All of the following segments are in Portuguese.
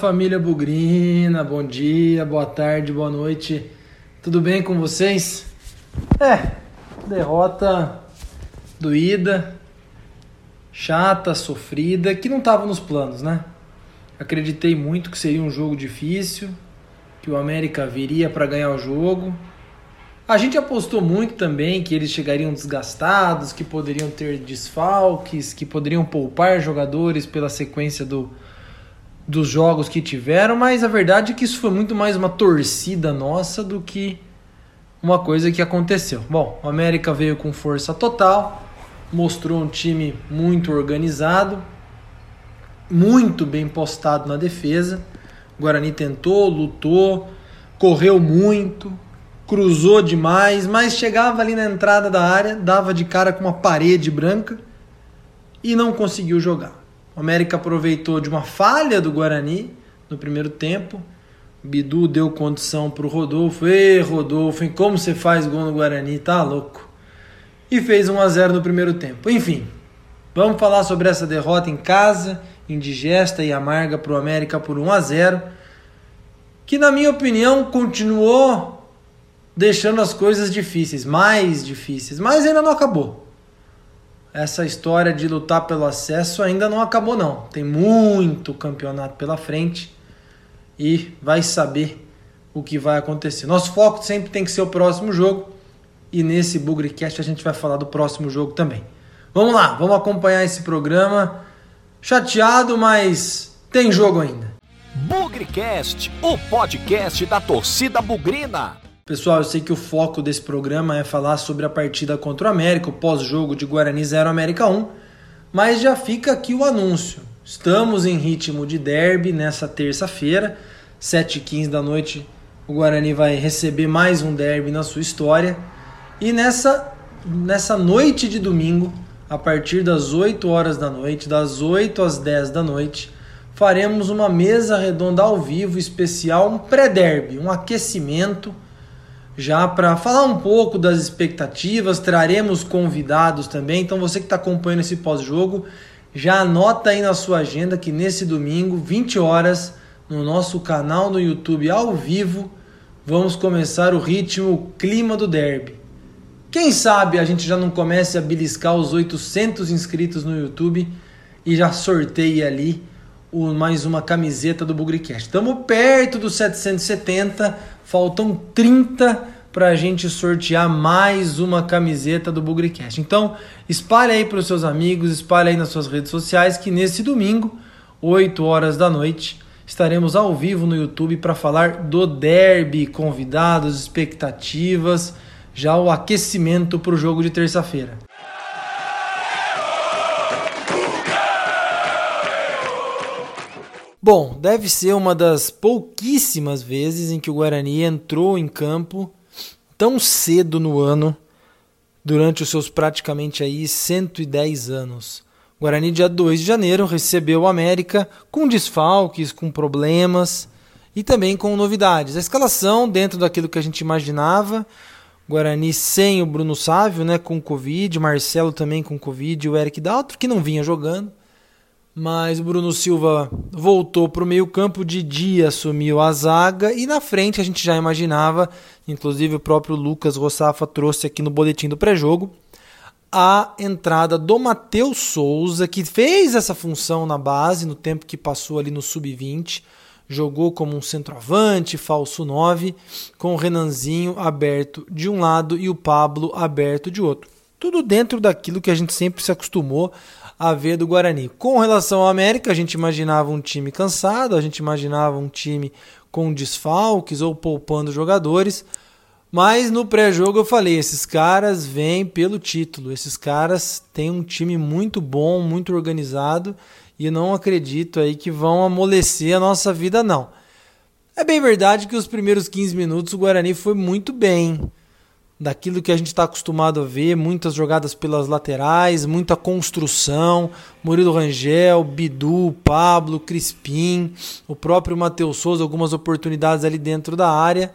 família Bugrina, bom dia, boa tarde, boa noite. Tudo bem com vocês? É, derrota doída, chata, sofrida, que não estava nos planos, né? Acreditei muito que seria um jogo difícil, que o América viria para ganhar o jogo. A gente apostou muito também que eles chegariam desgastados, que poderiam ter desfalques, que poderiam poupar jogadores pela sequência do dos jogos que tiveram, mas a verdade é que isso foi muito mais uma torcida nossa do que uma coisa que aconteceu. Bom, o América veio com força total, mostrou um time muito organizado, muito bem postado na defesa. O Guarani tentou, lutou, correu muito, cruzou demais, mas chegava ali na entrada da área, dava de cara com uma parede branca e não conseguiu jogar. O América aproveitou de uma falha do Guarani no primeiro tempo. Bidu deu condição para o Rodolfo. Ê, Rodolfo, hein? como você faz gol no Guarani? Tá louco. E fez 1 a 0 no primeiro tempo. Enfim, vamos falar sobre essa derrota em casa, indigesta e amarga para o América por 1 a 0 que na minha opinião continuou deixando as coisas difíceis, mais difíceis, mas ainda não acabou essa história de lutar pelo acesso ainda não acabou não. Tem muito campeonato pela frente e vai saber o que vai acontecer. Nosso foco sempre tem que ser o próximo jogo e nesse Bugrecast a gente vai falar do próximo jogo também. Vamos lá, vamos acompanhar esse programa. Chateado, mas tem jogo ainda. Bugrecast, o podcast da torcida bugrina. Pessoal, eu sei que o foco desse programa é falar sobre a partida contra o América, o pós-jogo de Guarani 0 América 1, mas já fica aqui o anúncio. Estamos em ritmo de derby nessa terça-feira, 7h15 da noite. O Guarani vai receber mais um derby na sua história. E nessa, nessa noite de domingo, a partir das 8 horas da noite, das 8 às 10 da noite, faremos uma mesa redonda ao vivo especial, um pré-derby, um aquecimento já para falar um pouco das expectativas, traremos convidados também. Então você que está acompanhando esse pós-jogo, já anota aí na sua agenda que nesse domingo, 20 horas, no nosso canal no YouTube ao vivo, vamos começar o ritmo, o clima do derby. Quem sabe a gente já não comece a beliscar os 800 inscritos no YouTube e já sorteie ali o, mais uma camiseta do Bugricast. Estamos perto dos 770, faltam 30 para a gente sortear mais uma camiseta do Bugricast. Então, espalhe aí para os seus amigos, espalhe aí nas suas redes sociais que nesse domingo, 8 horas da noite, estaremos ao vivo no YouTube para falar do derby, convidados, expectativas, já o aquecimento para o jogo de terça-feira. Bom, deve ser uma das pouquíssimas vezes em que o Guarani entrou em campo tão cedo no ano, durante os seus praticamente aí 110 anos. O Guarani, dia 2 de janeiro, recebeu o América com desfalques, com problemas e também com novidades. A escalação dentro daquilo que a gente imaginava. Guarani sem o Bruno Sávio, né, com Covid, Marcelo também com Covid, o Eric Daltro, que não vinha jogando mas o Bruno Silva voltou para o meio-campo, de dia assumiu a zaga e na frente a gente já imaginava, inclusive o próprio Lucas Rossafa trouxe aqui no boletim do pré-jogo, a entrada do Matheus Souza, que fez essa função na base no tempo que passou ali no sub-20, jogou como um centroavante, falso 9, com o Renanzinho aberto de um lado e o Pablo aberto de outro. Tudo dentro daquilo que a gente sempre se acostumou a ver do Guarani. Com relação ao América, a gente imaginava um time cansado, a gente imaginava um time com desfalques ou poupando jogadores. Mas no pré-jogo eu falei, esses caras vêm pelo título, esses caras têm um time muito bom, muito organizado e não acredito aí que vão amolecer a nossa vida não. É bem verdade que os primeiros 15 minutos o Guarani foi muito bem daquilo que a gente está acostumado a ver, muitas jogadas pelas laterais, muita construção, Murilo Rangel, Bidu, Pablo, Crispim, o próprio Matheus Souza, algumas oportunidades ali dentro da área,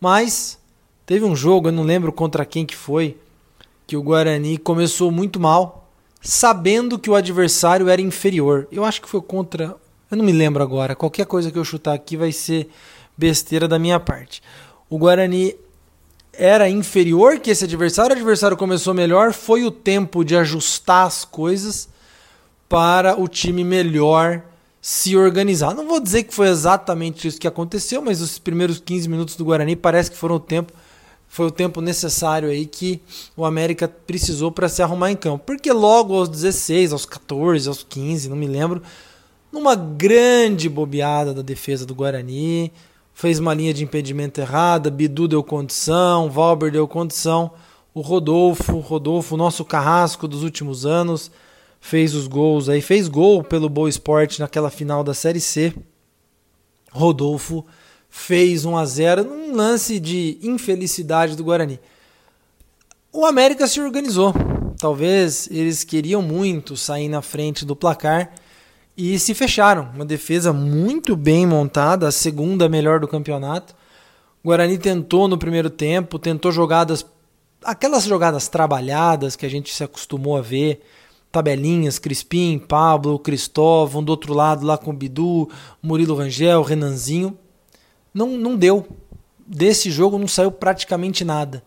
mas teve um jogo, eu não lembro contra quem que foi, que o Guarani começou muito mal, sabendo que o adversário era inferior. Eu acho que foi contra Eu não me lembro agora. Qualquer coisa que eu chutar aqui vai ser besteira da minha parte. O Guarani era inferior que esse adversário, o adversário começou melhor, foi o tempo de ajustar as coisas para o time melhor se organizar. Não vou dizer que foi exatamente isso que aconteceu, mas os primeiros 15 minutos do Guarani parece que foram o tempo foi o tempo necessário aí que o América precisou para se arrumar em campo. Porque logo aos 16, aos 14, aos 15, não me lembro, numa grande bobeada da defesa do Guarani, fez uma linha de impedimento errada, Bidu deu condição, Valber deu condição, o Rodolfo, Rodolfo, nosso carrasco dos últimos anos, fez os gols aí, fez gol pelo Boa Esporte naquela final da Série C. Rodolfo fez 1 a 0 num lance de infelicidade do Guarani. O América se organizou. Talvez eles queriam muito sair na frente do placar e se fecharam. Uma defesa muito bem montada, a segunda melhor do campeonato. O Guarani tentou no primeiro tempo, tentou jogadas, aquelas jogadas trabalhadas que a gente se acostumou a ver, tabelinhas, Crispim, Pablo, Cristóvão, do outro lado lá com o Bidu, Murilo Rangel, Renanzinho não, não deu. Desse jogo não saiu praticamente nada.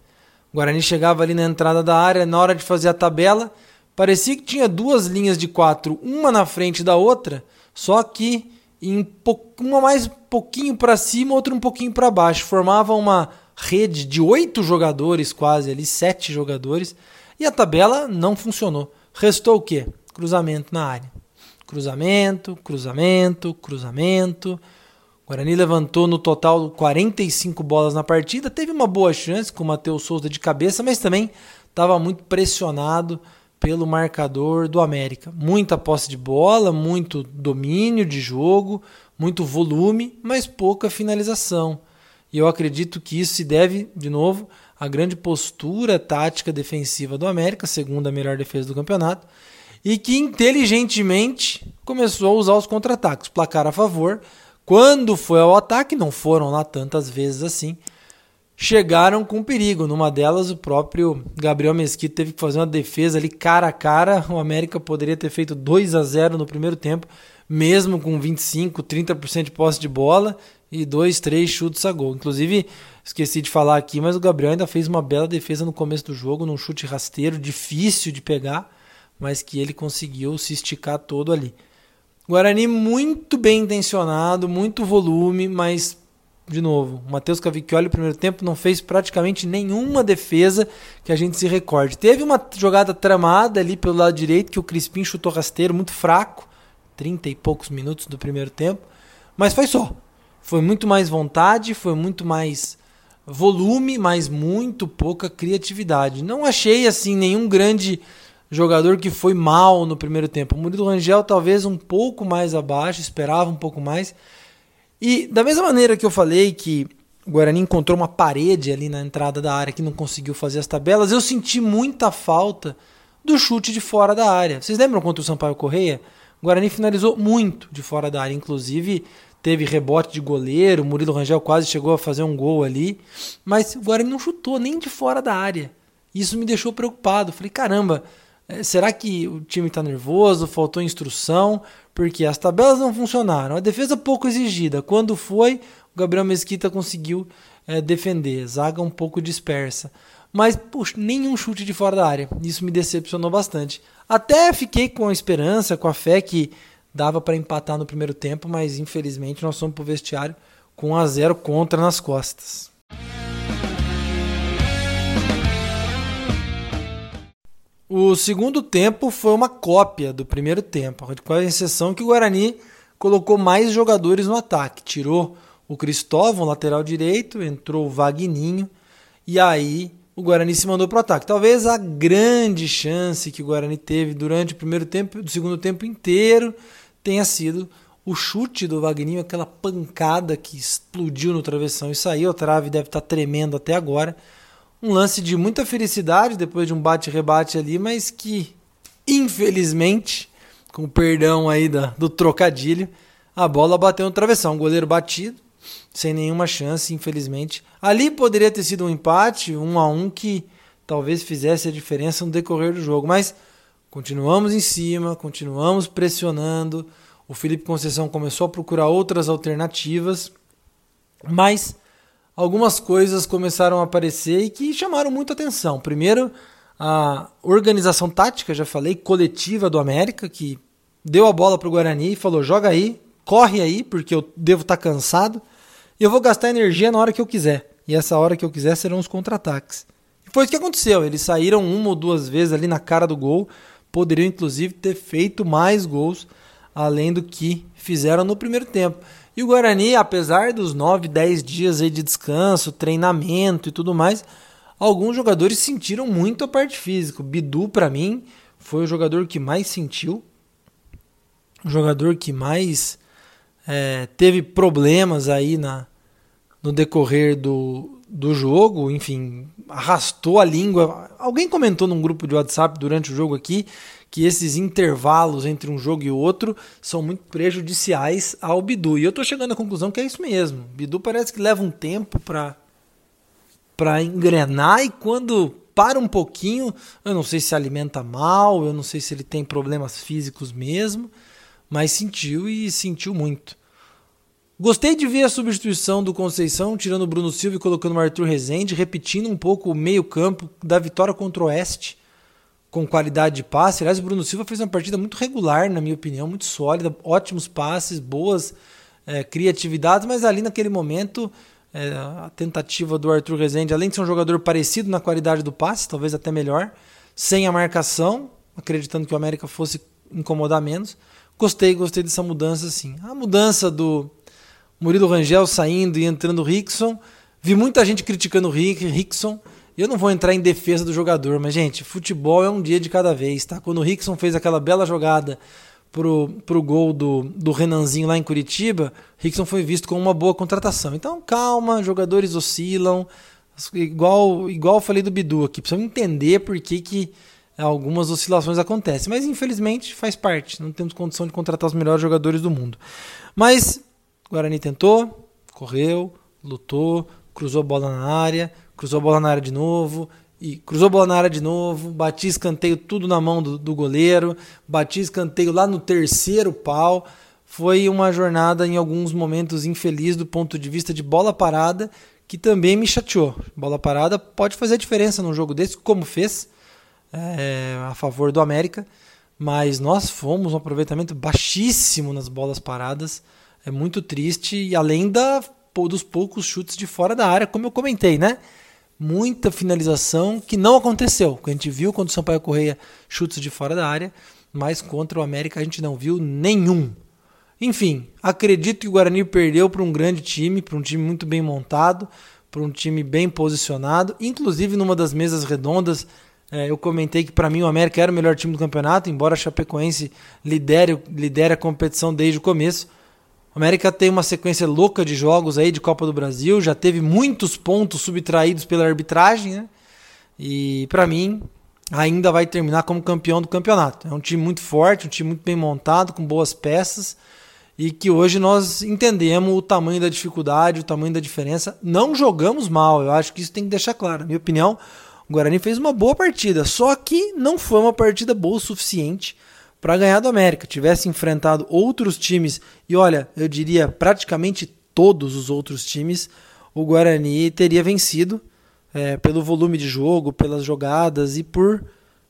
O Guarani chegava ali na entrada da área, na hora de fazer a tabela, parecia que tinha duas linhas de quatro, uma na frente da outra, só que em uma mais um pouquinho para cima, outra um pouquinho para baixo. Formava uma rede de oito jogadores, quase ali, sete jogadores, e a tabela não funcionou. Restou o quê? Cruzamento na área. Cruzamento, cruzamento, cruzamento. Guarani levantou no total 45 bolas na partida, teve uma boa chance com o Matheus Souza de cabeça, mas também estava muito pressionado pelo marcador do América. Muita posse de bola, muito domínio de jogo, muito volume, mas pouca finalização. E eu acredito que isso se deve, de novo, à grande postura tática defensiva do América, segunda melhor defesa do campeonato, e que inteligentemente começou a usar os contra-ataques. Placar a favor, quando foi ao ataque, não foram lá tantas vezes assim, chegaram com perigo. Numa delas, o próprio Gabriel Mesquita teve que fazer uma defesa ali cara a cara. O América poderia ter feito 2 a 0 no primeiro tempo, mesmo com 25, 30% de posse de bola e dois, três chutes a gol. Inclusive, esqueci de falar aqui, mas o Gabriel ainda fez uma bela defesa no começo do jogo, num chute rasteiro, difícil de pegar, mas que ele conseguiu se esticar todo ali. Guarani muito bem intencionado, muito volume, mas, de novo, o Matheus Cavicchioli no primeiro tempo não fez praticamente nenhuma defesa que a gente se recorde. Teve uma jogada tramada ali pelo lado direito que o Crispim chutou rasteiro, muito fraco, 30 e poucos minutos do primeiro tempo, mas foi só. Foi muito mais vontade, foi muito mais volume, mas muito pouca criatividade. Não achei assim nenhum grande jogador que foi mal no primeiro tempo. O Murilo Rangel talvez um pouco mais abaixo, esperava um pouco mais. E da mesma maneira que eu falei que o Guarani encontrou uma parede ali na entrada da área que não conseguiu fazer as tabelas, eu senti muita falta do chute de fora da área. Vocês lembram contra o Sampaio Correia? O Guarani finalizou muito de fora da área, inclusive teve rebote de goleiro, Murilo Rangel quase chegou a fazer um gol ali, mas o Guarani não chutou nem de fora da área. Isso me deixou preocupado. Falei, caramba, é, será que o time está nervoso? Faltou instrução? Porque as tabelas não funcionaram. A defesa pouco exigida. Quando foi, o Gabriel Mesquita conseguiu é, defender. Zaga um pouco dispersa. Mas, puxa, nenhum chute de fora da área. Isso me decepcionou bastante. Até fiquei com a esperança, com a fé que dava para empatar no primeiro tempo, mas infelizmente nós fomos para o vestiário com 1 a 0 contra nas costas. O segundo tempo foi uma cópia do primeiro tempo, com a exceção que o Guarani colocou mais jogadores no ataque. Tirou o Cristóvão, lateral direito, entrou o Vagninho, e aí o Guarani se mandou para o ataque. Talvez a grande chance que o Guarani teve durante o primeiro tempo, do segundo tempo inteiro, tenha sido o chute do Vagninho, aquela pancada que explodiu no travessão e saiu. A trave deve estar tremendo até agora um lance de muita felicidade depois de um bate-rebate ali, mas que, infelizmente, com perdão aí da, do trocadilho, a bola bateu no travessão. O goleiro batido, sem nenhuma chance, infelizmente. Ali poderia ter sido um empate, um a um, que talvez fizesse a diferença no decorrer do jogo. Mas continuamos em cima, continuamos pressionando. o Felipe Conceição começou a procurar outras alternativas, mas algumas coisas começaram a aparecer e que chamaram muito atenção. Primeiro, a organização tática, já falei, coletiva do América, que deu a bola para o Guarani e falou: joga aí, corre aí, porque eu devo estar tá cansado e eu vou gastar energia na hora que eu quiser. E essa hora que eu quiser serão os contra-ataques. E foi isso que aconteceu. Eles saíram uma ou duas vezes ali na cara do gol. Poderiam, inclusive, ter feito mais gols além do que fizeram no primeiro tempo. E o Guarani, apesar dos 9, 10 dias aí de descanso, treinamento e tudo mais, alguns jogadores sentiram muito a parte física. O Bidu, para mim, foi o jogador que mais sentiu, o jogador que mais é, teve problemas aí na, no decorrer do, do jogo, enfim, arrastou a língua. Alguém comentou num grupo de WhatsApp durante o jogo aqui que esses intervalos entre um jogo e outro são muito prejudiciais ao Bidu. E eu estou chegando à conclusão que é isso mesmo. Bidu parece que leva um tempo para para engrenar e quando para um pouquinho, eu não sei se alimenta mal, eu não sei se ele tem problemas físicos mesmo, mas sentiu e sentiu muito. Gostei de ver a substituição do Conceição, tirando o Bruno Silva e colocando o Arthur Rezende, repetindo um pouco o meio-campo da vitória contra o Oeste com qualidade de passe. Aliás, o Bruno Silva fez uma partida muito regular, na minha opinião, muito sólida, ótimos passes, boas é, criatividades, mas ali naquele momento é, a tentativa do Arthur Rezende, além de ser um jogador parecido na qualidade do passe, talvez até melhor, sem a marcação, acreditando que o América fosse incomodar menos. Gostei, gostei dessa mudança sim. A mudança do Murilo Rangel saindo e entrando o Rickson. Vi muita gente criticando o Rickson. Eu não vou entrar em defesa do jogador, mas, gente, futebol é um dia de cada vez, tá? Quando o Rickson fez aquela bela jogada pro, pro gol do, do Renanzinho lá em Curitiba, Rickson foi visto como uma boa contratação. Então, calma, jogadores oscilam. Igual, igual eu falei do Bidu aqui, precisamos entender por que, que algumas oscilações acontecem. Mas, infelizmente, faz parte. Não temos condição de contratar os melhores jogadores do mundo. Mas, Guarani tentou, correu, lutou, cruzou a bola na área cruzou a bola na área de novo, e cruzou a bola na área de novo, bati escanteio tudo na mão do, do goleiro, bati escanteio lá no terceiro pau. Foi uma jornada em alguns momentos infeliz do ponto de vista de bola parada, que também me chateou. Bola parada pode fazer diferença num jogo desse, como fez é, a favor do América, mas nós fomos um aproveitamento baixíssimo nas bolas paradas. É muito triste, e além da, dos poucos chutes de fora da área, como eu comentei, né? Muita finalização que não aconteceu. A gente viu quando o Sampaio Correia chutes de fora da área, mas contra o América a gente não viu nenhum. Enfim, acredito que o Guarani perdeu para um grande time, para um time muito bem montado, para um time bem posicionado. Inclusive, numa das mesas redondas, é, eu comentei que para mim o América era o melhor time do campeonato, embora a Chapecoense lidere, lidere a competição desde o começo. O América tem uma sequência louca de jogos aí de Copa do Brasil, já teve muitos pontos subtraídos pela arbitragem, né? E para mim, ainda vai terminar como campeão do campeonato. É um time muito forte, um time muito bem montado, com boas peças e que hoje nós entendemos o tamanho da dificuldade, o tamanho da diferença. Não jogamos mal, eu acho que isso tem que deixar claro. Na minha opinião, o Guarani fez uma boa partida, só que não foi uma partida boa o suficiente para ganhar do América. Tivesse enfrentado outros times, e olha, eu diria praticamente todos os outros times, o Guarani teria vencido é, pelo volume de jogo, pelas jogadas e por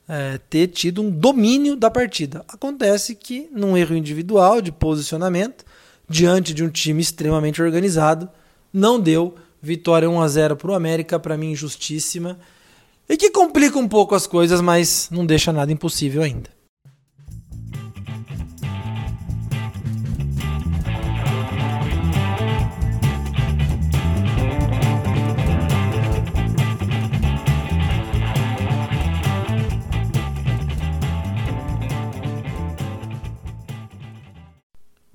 é, ter tido um domínio da partida. Acontece que, num erro individual de posicionamento, diante de um time extremamente organizado, não deu. Vitória 1 a 0 para o América, para mim injustíssima, e que complica um pouco as coisas, mas não deixa nada impossível ainda.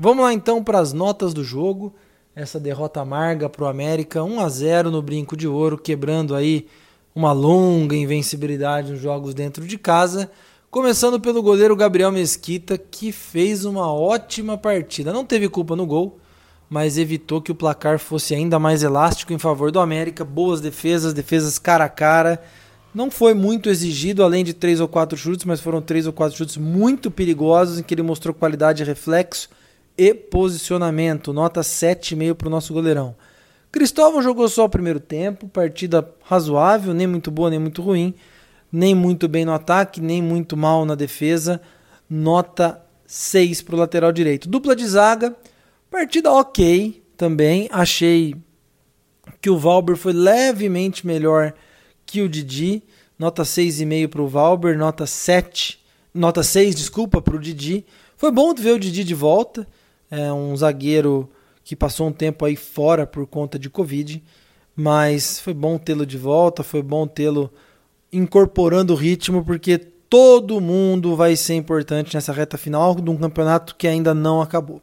Vamos lá então para as notas do jogo. Essa derrota amarga para o América, 1 a 0 no Brinco de Ouro, quebrando aí uma longa invencibilidade nos jogos dentro de casa. Começando pelo goleiro Gabriel Mesquita, que fez uma ótima partida. Não teve culpa no gol, mas evitou que o placar fosse ainda mais elástico em favor do América. Boas defesas, defesas cara a cara. Não foi muito exigido, além de três ou quatro chutes, mas foram três ou quatro chutes muito perigosos em que ele mostrou qualidade e reflexo e posicionamento. Nota 7,5 para o nosso goleirão. Cristóvão jogou só o primeiro tempo, partida razoável, nem muito boa, nem muito ruim, nem muito bem no ataque, nem muito mal na defesa. Nota 6 para o lateral direito. Dupla de zaga, partida ok também. Achei que o Valber foi levemente melhor que o Didi. Nota 6,5 para o Valber, nota 7, nota 6, desculpa, para o Didi. Foi bom ver o Didi de volta. É um zagueiro que passou um tempo aí fora por conta de Covid, mas foi bom tê-lo de volta, foi bom tê-lo incorporando o ritmo, porque todo mundo vai ser importante nessa reta final de um campeonato que ainda não acabou.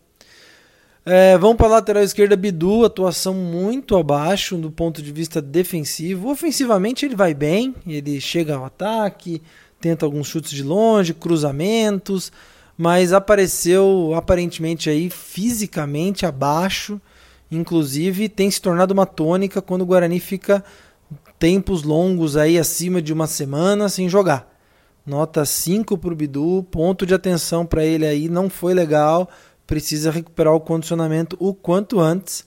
É, vamos para a lateral esquerda, Bidu, atuação muito abaixo do ponto de vista defensivo. Ofensivamente ele vai bem, ele chega ao ataque, tenta alguns chutes de longe, cruzamentos, mas apareceu aparentemente aí fisicamente abaixo, inclusive tem se tornado uma tônica quando o Guarani fica tempos longos aí acima de uma semana sem jogar. Nota 5 para o Bidu, ponto de atenção para ele aí, não foi legal, precisa recuperar o condicionamento o quanto antes.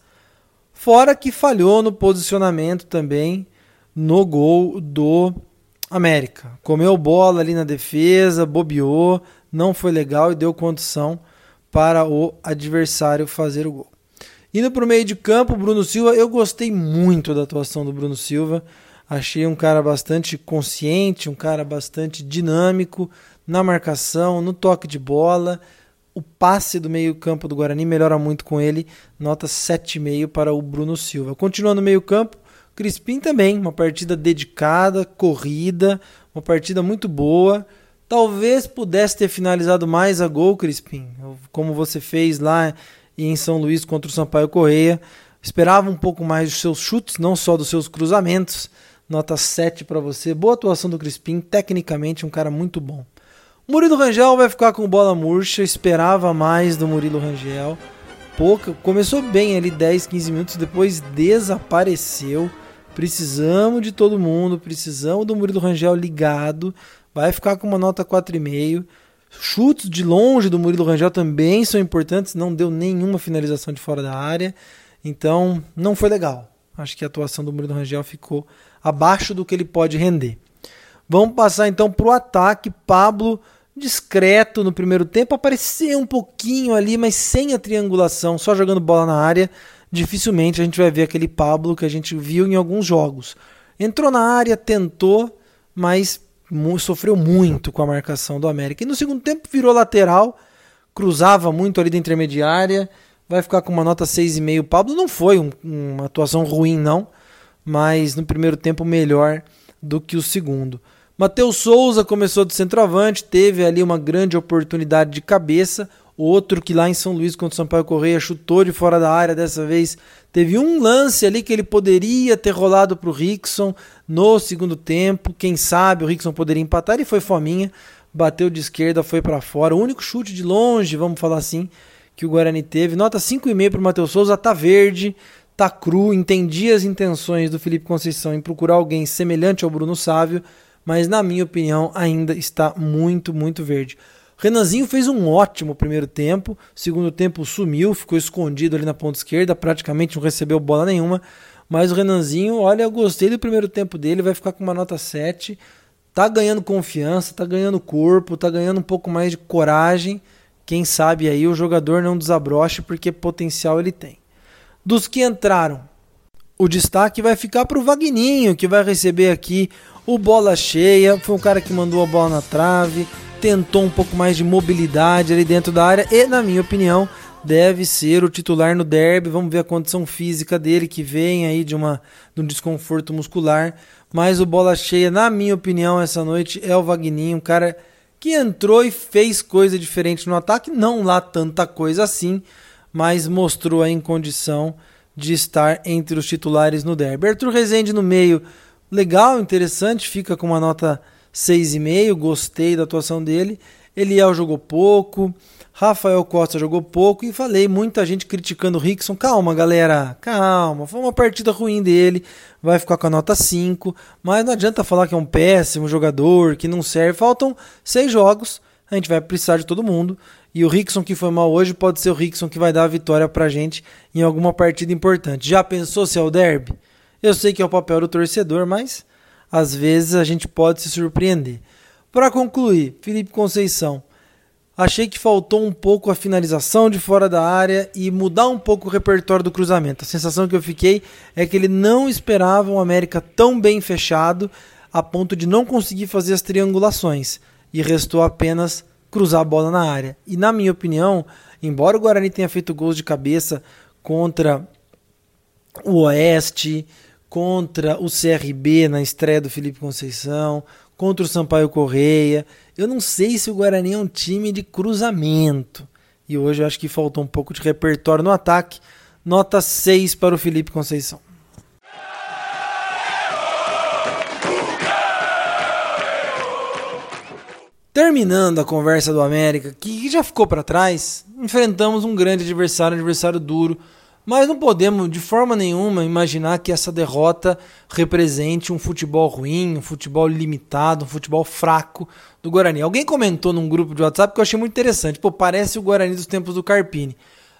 Fora que falhou no posicionamento também no gol do América. Comeu bola ali na defesa, bobeou, não foi legal e deu condição para o adversário fazer o gol. Indo para o meio de campo, Bruno Silva, eu gostei muito da atuação do Bruno Silva. Achei um cara bastante consciente, um cara bastante dinâmico na marcação, no toque de bola. O passe do meio-campo do Guarani melhora muito com ele, nota 7,5 para o Bruno Silva. Continuando no meio-campo, Crispim também, uma partida dedicada, corrida, uma partida muito boa. Talvez pudesse ter finalizado mais a gol, Crispim, como você fez lá em São Luís contra o Sampaio Correia. Esperava um pouco mais dos seus chutes, não só dos seus cruzamentos. Nota 7 para você. Boa atuação do Crispim, tecnicamente um cara muito bom. Murilo Rangel vai ficar com bola murcha, esperava mais do Murilo Rangel. Pouca, começou bem ali 10, 15 minutos, depois desapareceu. Precisamos de todo mundo, precisamos do Murilo Rangel ligado vai ficar com uma nota 4,5. Chutes de longe do Murilo Rangel também são importantes, não deu nenhuma finalização de fora da área, então não foi legal. Acho que a atuação do Murilo Rangel ficou abaixo do que ele pode render. Vamos passar então para o ataque. Pablo, discreto no primeiro tempo, apareceu um pouquinho ali, mas sem a triangulação, só jogando bola na área. Dificilmente a gente vai ver aquele Pablo que a gente viu em alguns jogos. Entrou na área, tentou, mas sofreu muito com a marcação do América. E no segundo tempo virou lateral, cruzava muito ali da intermediária, vai ficar com uma nota 6,5. Pablo não foi um, uma atuação ruim, não, mas no primeiro tempo melhor do que o segundo. Matheus Souza começou de centroavante, teve ali uma grande oportunidade de cabeça. Outro que lá em São Luís contra o Sampaio Correia chutou de fora da área, dessa vez teve um lance ali que ele poderia ter rolado para o Rickson no segundo tempo. Quem sabe o Rickson poderia empatar e foi fominha. Bateu de esquerda, foi para fora. O único chute de longe, vamos falar assim, que o Guarani teve. Nota 5,5 para o Matheus Souza, tá verde, tá cru. Entendi as intenções do Felipe Conceição em procurar alguém semelhante ao Bruno Sávio, mas na minha opinião ainda está muito, muito verde. Renanzinho fez um ótimo primeiro tempo, segundo tempo sumiu, ficou escondido ali na ponta esquerda, praticamente não recebeu bola nenhuma. Mas o Renanzinho, olha, eu gostei do primeiro tempo dele, vai ficar com uma nota 7. Tá ganhando confiança, tá ganhando corpo, tá ganhando um pouco mais de coragem. Quem sabe aí o jogador não desabroche porque potencial ele tem. Dos que entraram, o destaque vai ficar para o Vagninho, que vai receber aqui o bola cheia. Foi um cara que mandou a bola na trave, tentou um pouco mais de mobilidade ali dentro da área e, na minha opinião, deve ser o titular no derby. Vamos ver a condição física dele que vem aí de, uma, de um desconforto muscular. Mas o bola cheia, na minha opinião, essa noite é o Vagninho, um cara que entrou e fez coisa diferente no ataque, não lá tanta coisa assim, mas mostrou aí em condição de estar entre os titulares no derby. Arthur Rezende no meio, legal, interessante, fica com uma nota 6,5, gostei da atuação dele. Eliel jogou pouco, Rafael Costa jogou pouco e falei, muita gente criticando o Rickson. Calma, galera, calma, foi uma partida ruim dele, vai ficar com a nota 5, mas não adianta falar que é um péssimo jogador, que não serve. Faltam seis jogos, a gente vai precisar de todo mundo. E o Rickson que foi mal hoje pode ser o Rickson que vai dar a vitória pra gente em alguma partida importante. Já pensou se é o derby? Eu sei que é o papel do torcedor, mas às vezes a gente pode se surpreender. Para concluir, Felipe Conceição. Achei que faltou um pouco a finalização de fora da área e mudar um pouco o repertório do cruzamento. A sensação que eu fiquei é que ele não esperava um América tão bem fechado a ponto de não conseguir fazer as triangulações e restou apenas cruzar a bola na área. E na minha opinião, embora o Guarani tenha feito gols de cabeça contra o Oeste, contra o CRB na estreia do Felipe Conceição, contra o Sampaio Correia, eu não sei se o Guarani é um time de cruzamento. E hoje eu acho que faltou um pouco de repertório no ataque. Nota 6 para o Felipe Conceição. Terminando a conversa do América, que já ficou para trás, enfrentamos um grande adversário, um adversário duro, mas não podemos de forma nenhuma imaginar que essa derrota represente um futebol ruim, um futebol limitado, um futebol fraco do Guarani. Alguém comentou num grupo de WhatsApp que eu achei muito interessante. Pô, parece o Guarani dos tempos do Carpini.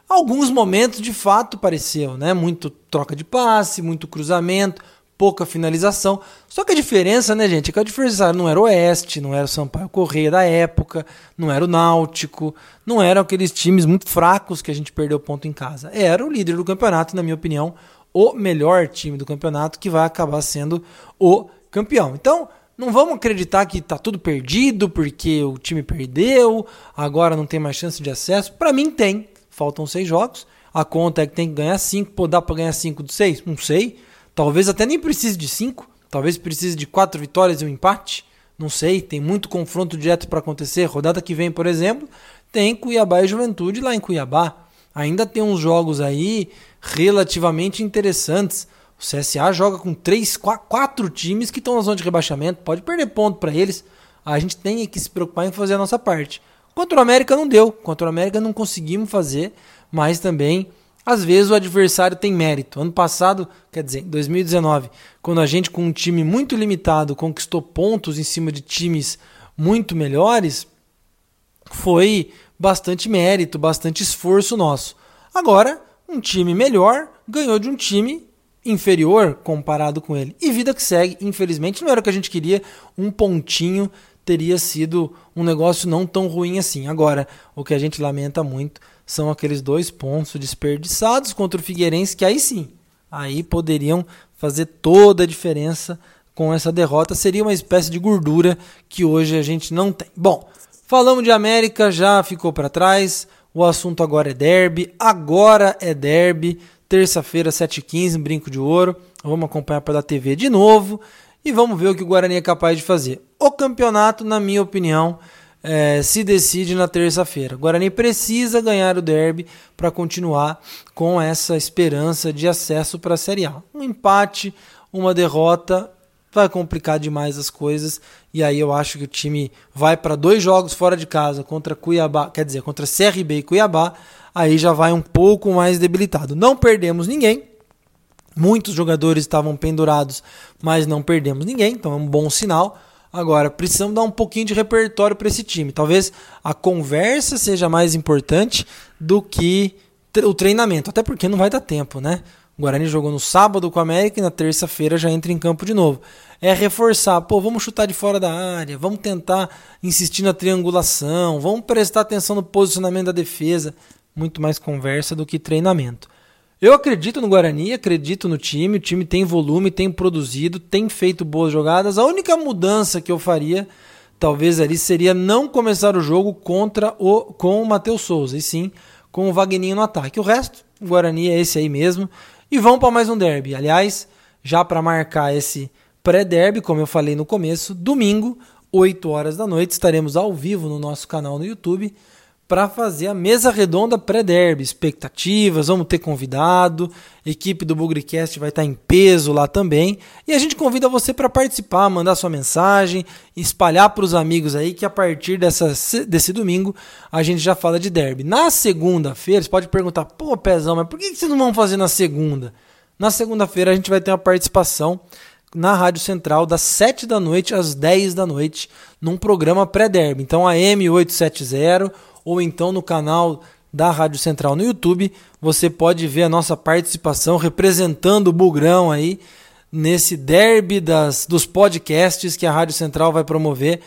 Alguns momentos de fato pareceu, né? Muito troca de passe, muito cruzamento, pouca finalização. Só que a diferença, né, gente, é que o adversário não era o Oeste, não era o Sampaio Correia da época, não era o Náutico, não eram aqueles times muito fracos que a gente perdeu ponto em casa. Era o líder do campeonato, na minha opinião, o melhor time do campeonato que vai acabar sendo o campeão. Então, não vamos acreditar que está tudo perdido porque o time perdeu, agora não tem mais chance de acesso. Para mim tem. Faltam seis jogos. A conta é que tem que ganhar cinco. Pô, dá para ganhar cinco dos seis? Não sei. Talvez até nem precise de cinco, talvez precise de quatro vitórias e um empate. Não sei, tem muito confronto direto para acontecer. Rodada que vem, por exemplo, tem Cuiabá e Juventude lá em Cuiabá. Ainda tem uns jogos aí relativamente interessantes. O CSA joga com três, quatro times que estão na zona de rebaixamento. Pode perder ponto para eles. A gente tem que se preocupar em fazer a nossa parte. Contra o América não deu. Contra o América não conseguimos fazer, mas também às vezes o adversário tem mérito. Ano passado, quer dizer, 2019, quando a gente com um time muito limitado conquistou pontos em cima de times muito melhores, foi bastante mérito, bastante esforço nosso. Agora, um time melhor ganhou de um time inferior comparado com ele. E vida que segue, infelizmente, não era o que a gente queria, um pontinho teria sido um negócio não tão ruim assim. Agora, o que a gente lamenta muito são aqueles dois pontos desperdiçados contra o Figueirense, que aí sim, aí poderiam fazer toda a diferença com essa derrota. Seria uma espécie de gordura que hoje a gente não tem. Bom, falamos de América, já ficou para trás. O assunto agora é derby. Agora é derby. Terça-feira, 7h15, Brinco de Ouro. Vamos acompanhar pela TV de novo e vamos ver o que o Guarani é capaz de fazer. O campeonato, na minha opinião, é, se decide na terça-feira. O Guarani precisa ganhar o derby para continuar com essa esperança de acesso para a Série A. Um empate, uma derrota vai complicar demais as coisas e aí eu acho que o time vai para dois jogos fora de casa contra Cuiabá, quer dizer, contra CRB e Cuiabá, aí já vai um pouco mais debilitado. Não perdemos ninguém. Muitos jogadores estavam pendurados, mas não perdemos ninguém, então é um bom sinal. Agora, precisamos dar um pouquinho de repertório para esse time. Talvez a conversa seja mais importante do que o treinamento, até porque não vai dar tempo, né? O Guarani jogou no sábado com a América e na terça-feira já entra em campo de novo. É reforçar, pô, vamos chutar de fora da área, vamos tentar insistir na triangulação, vamos prestar atenção no posicionamento da defesa. Muito mais conversa do que treinamento. Eu acredito no Guarani, acredito no time. O time tem volume, tem produzido, tem feito boas jogadas. A única mudança que eu faria, talvez ali, seria não começar o jogo contra o com o Matheus Souza, e sim com o Vagninho no ataque. O resto, o Guarani é esse aí mesmo. E vamos para mais um derby. Aliás, já para marcar esse pré-derby, como eu falei no começo, domingo, 8 horas da noite, estaremos ao vivo no nosso canal no YouTube para fazer a mesa redonda pré-derby. Expectativas, vamos ter convidado, equipe do Bugrecast vai estar em peso lá também. E a gente convida você para participar, mandar sua mensagem, espalhar para os amigos aí que a partir dessa, desse domingo a gente já fala de derby. Na segunda-feira, você pode perguntar, pô, Pezão, mas por que vocês não vão fazer na segunda? Na segunda-feira a gente vai ter uma participação na Rádio Central, das 7 da noite às 10 da noite, num programa pré-derby. Então, a M870 ou então no canal da Rádio Central no YouTube, você pode ver a nossa participação representando o Bugrão aí nesse derby das, dos podcasts que a Rádio Central vai promover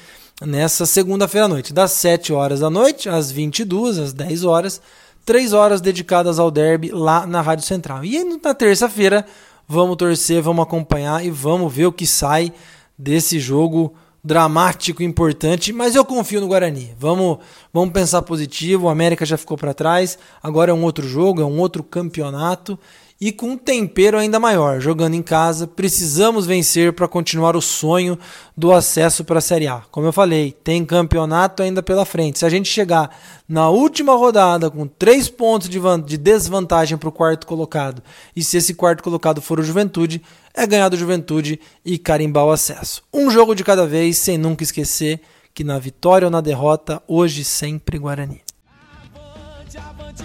nessa segunda-feira à noite, das 7 horas da noite às 22, às 10 horas, 3 horas dedicadas ao derby lá na Rádio Central. E na terça-feira vamos torcer, vamos acompanhar e vamos ver o que sai desse jogo dramático, importante, mas eu confio no Guarani. Vamos, vamos pensar positivo. O América já ficou para trás, agora é um outro jogo, é um outro campeonato e com um tempero ainda maior. Jogando em casa, precisamos vencer para continuar o sonho do acesso para a Série A. Como eu falei, tem campeonato ainda pela frente. Se a gente chegar na última rodada com três pontos de desvantagem para o quarto colocado, e se esse quarto colocado for o Juventude, é ganhar do Juventude e carimbar o acesso. Um jogo de cada vez, sem nunca esquecer que na vitória ou na derrota, hoje sempre Guarani. Avante, avante,